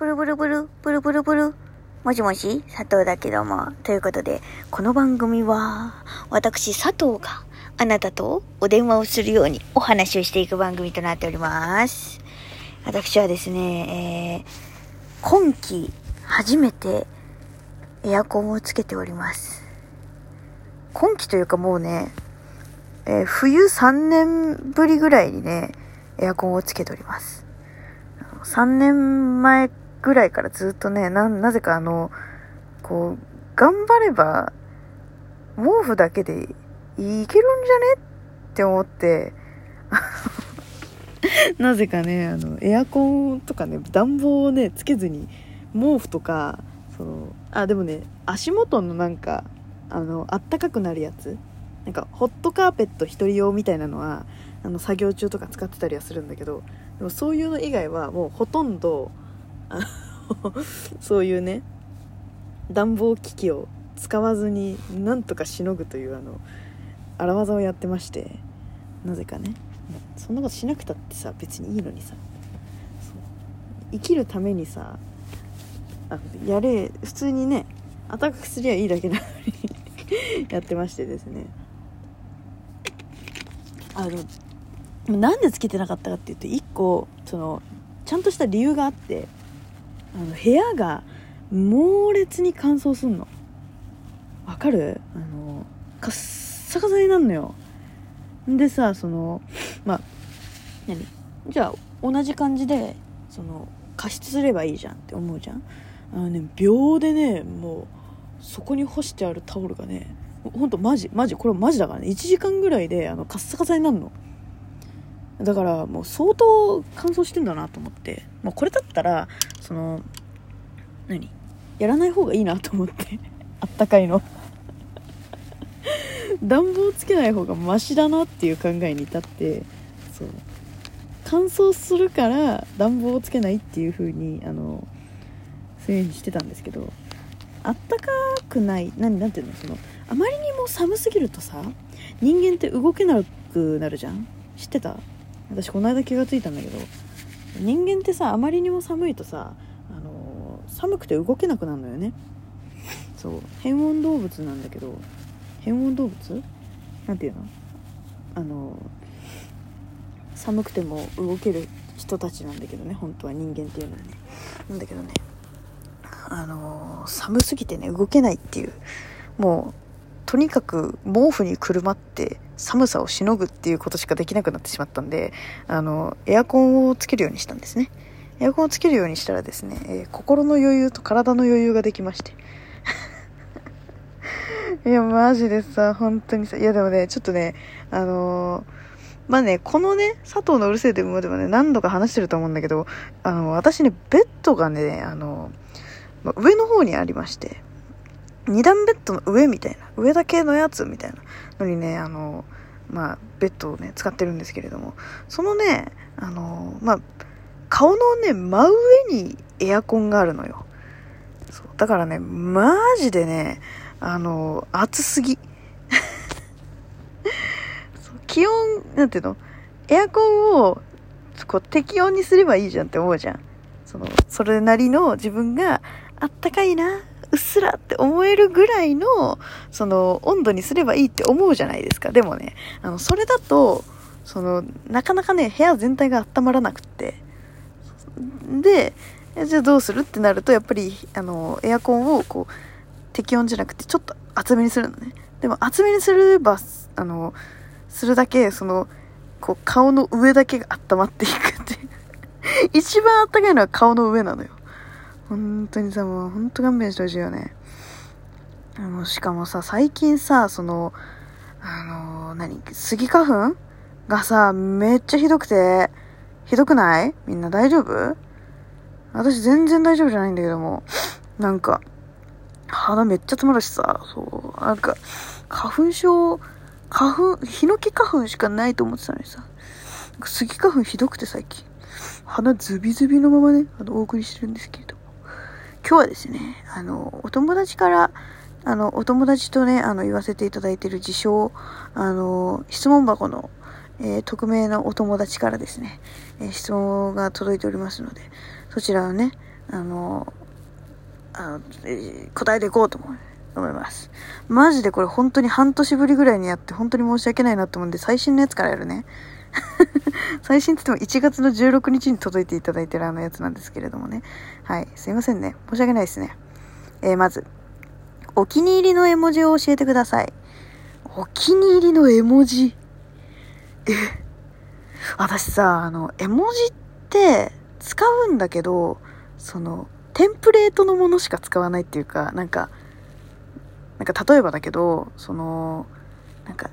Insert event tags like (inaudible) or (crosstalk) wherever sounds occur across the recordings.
ブルブルブル、ブルブルブル。もしもし、佐藤だけども。ということで、この番組は、私佐藤があなたとお電話をするようにお話をしていく番組となっております。私はですね、えー、今季初めてエアコンをつけております。今季というかもうね、えー冬3年ぶりぐらいにね、エアコンをつけております。3年前ぐらいからずっとね、な、なぜかあの、こう、頑張れば、毛布だけでいけるんじゃねって思って、(laughs) なぜかね、あの、エアコンとかね、暖房をね、つけずに、毛布とか、その、あ、でもね、足元のなんか、あの、あったかくなるやつなんか、ホットカーペット一人用みたいなのは、あの、作業中とか使ってたりはするんだけど、でもそういうの以外はもうほとんど、(laughs) そういうね、暖房機器を使わずになんとかしのぐというあの荒技をやってましてなぜかね。そんなことしなくたってさ別にいいのにさ。生きるためにさあやれ普通にね暖かくすりゃいいだけなのに (laughs) やってましてですね。あのなんでつけてなかったかっていうと1個そのちゃんとした理由があってあの部屋が猛烈に乾燥すんの。わかる？あのカッサカサになるのよ。でさそのまあ何？じゃあ同じ感じでその加湿すればいいじゃんって思うじゃん。あのね秒でねもうそこに干してあるタオルがねほんとマジマジこれマジだからね。1時間ぐらいであのカッサカサになるの。だからもう相当乾燥してんだなと思って、まあ、これだったらその何？やらない方がいいなと思って。(laughs) あったかいの。(laughs) 暖房つけない方がマシだなっていう考えに至ってそう。乾燥するから暖房をつけないっていう風にあのそういう風にしてたんですけど。あったかくない何？なていうの？そのあまりにも寒すぎるとさ人間って動けなくなるじゃん？知ってた？私この間気がついたんだけど人間ってさあまりにも寒いとさあの寒くて動けなくなるのよね。そう。変温動物なんだけど変温動物？なんていうの？あの寒くても動ける人たちなんだけどね本当は。人間っていうのはね。なんだけどね。あの寒すぎてね動けないっていう。もうとにかく毛布にくるまって寒さをしのぐっていうことしかできなくなってしまったんであのエアコンをつけるようにしたんですね。エアコンをつけるようにしたらですね、えー心の余裕と体の余裕ができまして。(laughs) いやマジでさ本当にさいやでもねちょっとねあのーまあねこのね佐藤のうるせえでもでもね何度か話してると思うんだけどあの私ねベッドがねあの、まあ上の方にありまして二段ベッドの上みたいな上だけのやつみたいなのにねあのまあベッドをね使ってるんですけれども。そのねあのまあ顔のね真上にエアコンがあるのよ。そう。だからねマジでねあの暑すぎ。(laughs) 気温なんていうの？エアコンをこう適温にすればいいじゃんって思うじゃん。そのそれなりの自分があったかいな。うっすらって思えるぐらいのその温度にすればいいって思うじゃないですか。でもねあのそれだとそのなかなかね部屋全体が温まらなくって。でじゃあどうするってなるとやっぱりあのエアコンをこう適温じゃなくてちょっと厚めにするのね。でも厚めにすればあのするだけそのこう顔の上だけが温まっていくっていう。(laughs) 一番あったかいのは顔の上なのよ。本当にさもう本当勘弁してほしいよね。あのしかもさ最近さそのあの何スギ花粉がさめっちゃひどくてひどくない？みんな大丈夫？私全然大丈夫じゃないんだけども。なんか鼻めっちゃ詰まるしさ。そう。なんか花粉症花粉ヒノキ花粉しかないと思ってたのにさ。なんかスギ花粉ひどくて最近。鼻ズビズビのままねあのお送りしてるんですけれど今日はですねあのお友達からあのお友達とねあの言わせていただいている自称あの質問箱の、えー匿名のお友達からですね、えー質問が届いておりますのでそちらをねあの、あの、えー答えていこうと思う思います。マジでこれ本当に半年ぶりぐらいにやって本当に申し訳ないなと思うんで最新のやつからやるね。最新って言っても1月の16日に届いていただいてるあのやつなんですけれどもね。はい。すいませんね。申し訳ないですね。えーまず、お気に入りの絵文字を教えてください。お気に入りの絵文字？え、私さ、あの、絵文字って使うんだけど、その、テンプレートのものしか使わないっていうか、なんか、なんか例えばだけど、その、なんか、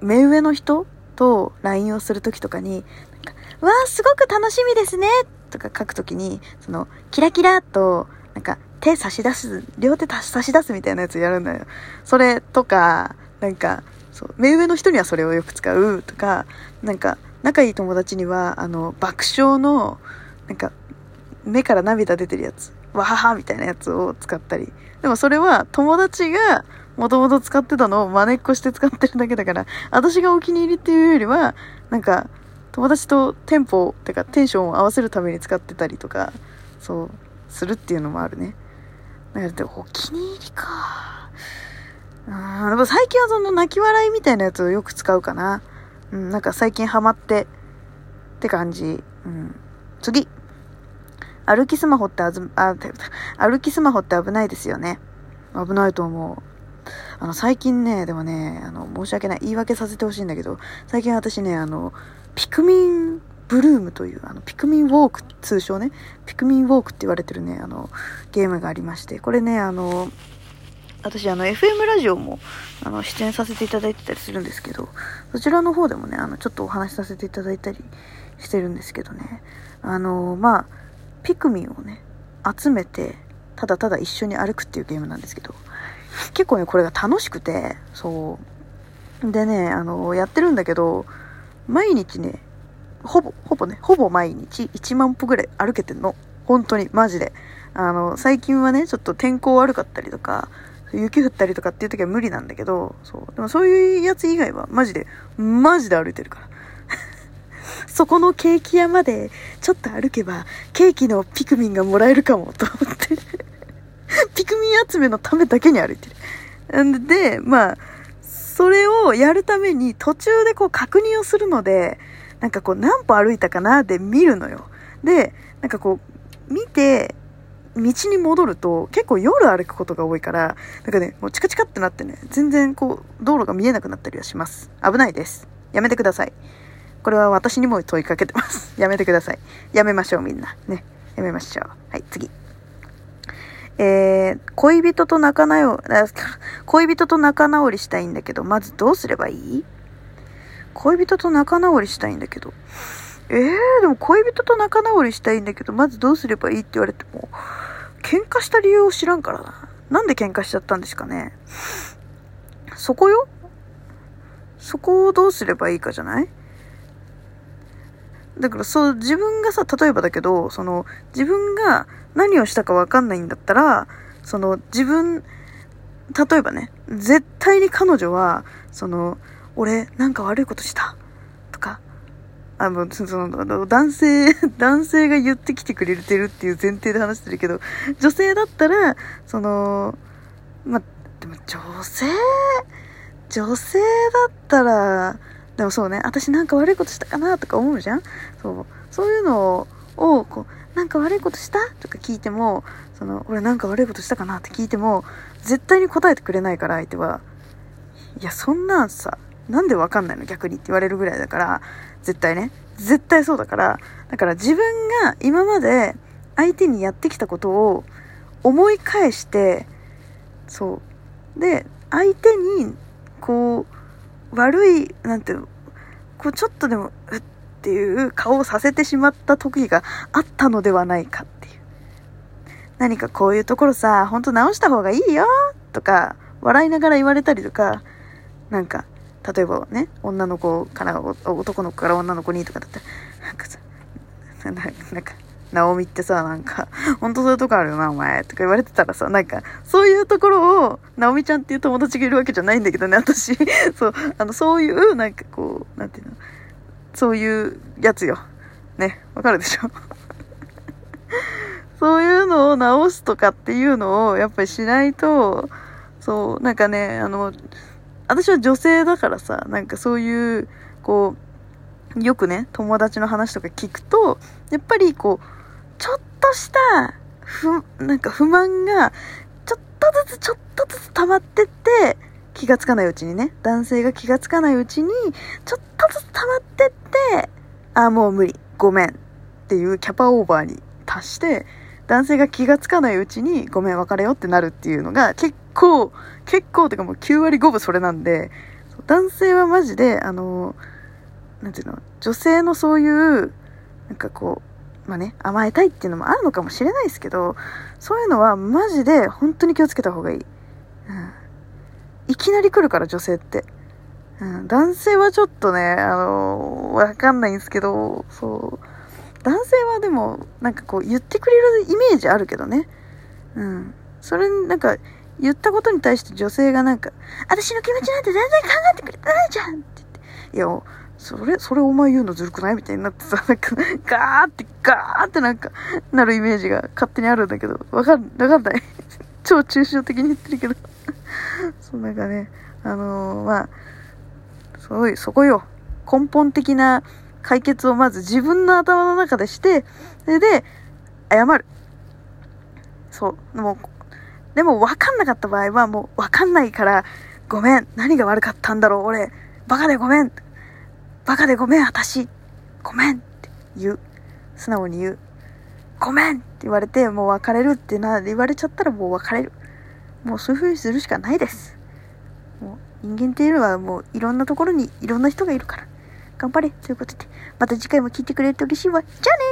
目上の人と LINE をするときとかに、なんか、わー、すごく楽しみですねとか書くときに、その、キラキラと、なんか、手差し出す、両手差し出すみたいなやつやるんだよ。それとか、なんか、そう、目上の人にはそれをよく使うとか、なんか、仲いい友達には、あの、爆笑の、なんか、目から涙出てるやつ、わははみたいなやつを使ったり。でもそれは友達がもともと使ってたのを真似っこして使ってるだけだから、私がお気に入りっていうよりは、なんか、友達とテンポ、てかテンションを合わせるために使ってたりとか、そう、するっていうのもあるね。だからでお気に入りか。あーでも最近はその泣き笑いみたいなやつをよく使うかな。うん、なんか最近ハマってって感じ。うん。次。歩きスマホってあず、あ、歩きスマホって危ないですよね。危ないと思う。あの、最近ね、でもね、あの、申し訳ない。言い訳させてほしいんだけど、最近私ね、あの、ピクミンブルームという、あの、ピクミンウォーク、通称ね、ピクミンウォークって言われてるね、あの、ゲームがありまして、これね、あの、私、あの、FM ラジオも、あの、出演させていただいてたりするんですけど、そちらの方でもね、あの、ちょっとお話しさせていただいたりしてるんですけどね、あの、まあ、ピクミンをね、集めて、ただただ一緒に歩くっていうゲームなんですけど、結構ね、これが楽しくて、そう。でね、あの、やってるんだけど、毎日ね、ほぼ、ほぼね、ほぼ毎日1万歩ぐらい歩けてんの。本当に、マジで。あの、最近はね、ちょっと天候悪かったりとか、雪降ったりとかっていう時は無理なんだけど、そう。でもそういうやつ以外は、マジで、マジで歩いてるから。(laughs) そこのケーキ屋までちょっと歩けばケーキのピクミンがもらえるかもと思ってピクミン集めのためだけに歩いてる。んで、まあ、それをやるために途中でこう確認をするので、なんかこう何歩歩いたかなで見るのよ。で、なんかこう見て、道に戻ると結構夜歩くことが多いから、なんかね、もうチカチカってなってね、全然こう道路が見えなくなったりはします。危ないです。やめてください。これは私にも問いかけてます。(laughs) やめてください。やめましょうみんな。ね。やめましょう。はい、次。えー、恋人と仲直り、(laughs) 恋人と仲直りしたいんだけど、まずどうすればいい？恋人と仲直りしたいんだけど。えー、でも恋人と仲直りしたいんだけど、まずどうすればいい？って言われても、喧嘩した理由を知らんからな。なんで喧嘩しちゃったんですかね？そこよ？そこをどうすればいいかじゃない？だからそう、自分がさ、例えばだけど、その、自分が何をしたかわかんないんだったら、その、自分、例えばね、絶対に彼女は、その、俺、なんか悪いことしたとか、あの、その、男性、(laughs) 男性が言ってきてくれてるっていう前提で話してるけど、女性だったら、その、ま、でも女性、女性だったら、でもそうね、私なんか悪いことしたかなとか思うじゃんそう。そういうのを、こう、なんか悪いことした？とか聞いても、その、俺なんか悪いことしたかなって聞いても、絶対に答えてくれないから相手は、いや、そんなんさ、なんでわかんないの？逆にって言われるぐらいだから、絶対ね。絶対そうだから、だから自分が今まで相手にやってきたことを思い返して、そう。で、相手に、こう、悪い、なんていうの、こうちょっとでも、うっていう顔をさせてしまった時があったのではないかっていう。何かこういうところさ、ほんと直した方がいいよとか、笑いながら言われたりとか、なんか、例えばね、女の子から男の子から女の子にとかだったら、なんかさ、ななんか、ナオミってさ、なんか、ほんとそういうとこあるよな、お前、とか言われてたらさ、なんか、そういうところを、ナオミちゃんっていう友達がいるわけじゃないんだけどね、私。そう、あの、そういう、なんかこう、なんていうの、そういうやつよ。ね、わかるでしょ？(laughs) そういうのを直すとかっていうのをやっぱりしないと、そう、なんかね、あの、私は女性だからさ、なんかそういう、こう、よくね、友達の話とか聞くと、やっぱりこう、ちょっとした、ふ、なんか不満が、ちょっとずつちょっとずつ溜まってって、気がつかないうちにね、男性が気がつかないうちに、ちょっとずつ溜まってって、あ、もう無理、ごめん。っていうキャパオーバーに達して、男性が気がつかないうちに、ごめん、別れよってなるっていうのが、結構、結構てかもう9割5分それなんで、男性はマジで、あの、なんていうの、女性のそういう、なんかこう、まあね、甘えたいっていうのもあるのかもしれないですけど、そういうのはマジで本当に気をつけた方がいい。いきなり来るから女性って。うん、男性はちょっとね、あの、わかんないんですけど、そう。男性はでも、なんかこう言ってくれるイメージあるけどね。うん。それ、なんか、言ったことに対して女性がなんか、私の気持ちなんて全然考えてくれてないじゃんって言って。いや、それ、それお前言うのずるくないみたいになってさ、なんか、ガーって、ガーってなんか、なるイメージが勝手にあるんだけど、わかん、わかんない。超抽象的に言ってるけど。(laughs) そうなんかね、あのー、まあ、そうい、そこよ。根本的な解決をまず自分の頭の中でして、それで、謝る。そう。も、でも分かんなかった場合はもう分かんないから、ごめん。何が悪かったんだろう俺。バカでごめん。バカでごめん、私。ごめんって言う。素直に言う。ごめんって言われて、もう別れるってな、言われちゃったらもう別れる。もうそういうふうにするしかないです。もう人間っていうのはもういろんなところにいろんな人がいるから。頑張れということで、また次回も聞いてくれると嬉しいわ。じゃあね